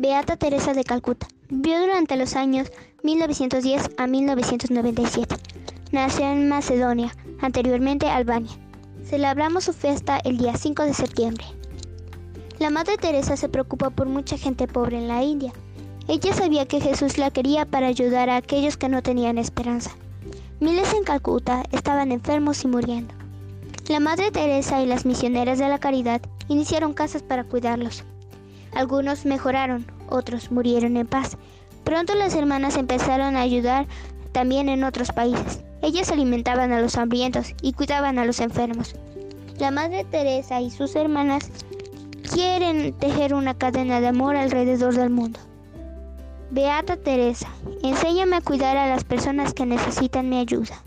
Beata Teresa de Calcuta. Vivió durante los años 1910 a 1997. Nació en Macedonia, anteriormente Albania. Celebramos su fiesta el día 5 de septiembre. La Madre Teresa se preocupó por mucha gente pobre en la India. Ella sabía que Jesús la quería para ayudar a aquellos que no tenían esperanza. Miles en Calcuta estaban enfermos y muriendo. La Madre Teresa y las misioneras de la caridad iniciaron casas para cuidarlos. Algunos mejoraron, otros murieron en paz. Pronto las hermanas empezaron a ayudar también en otros países. Ellas alimentaban a los hambrientos y cuidaban a los enfermos. La Madre Teresa y sus hermanas quieren tejer una cadena de amor alrededor del mundo. Beata Teresa, enséñame a cuidar a las personas que necesitan mi ayuda.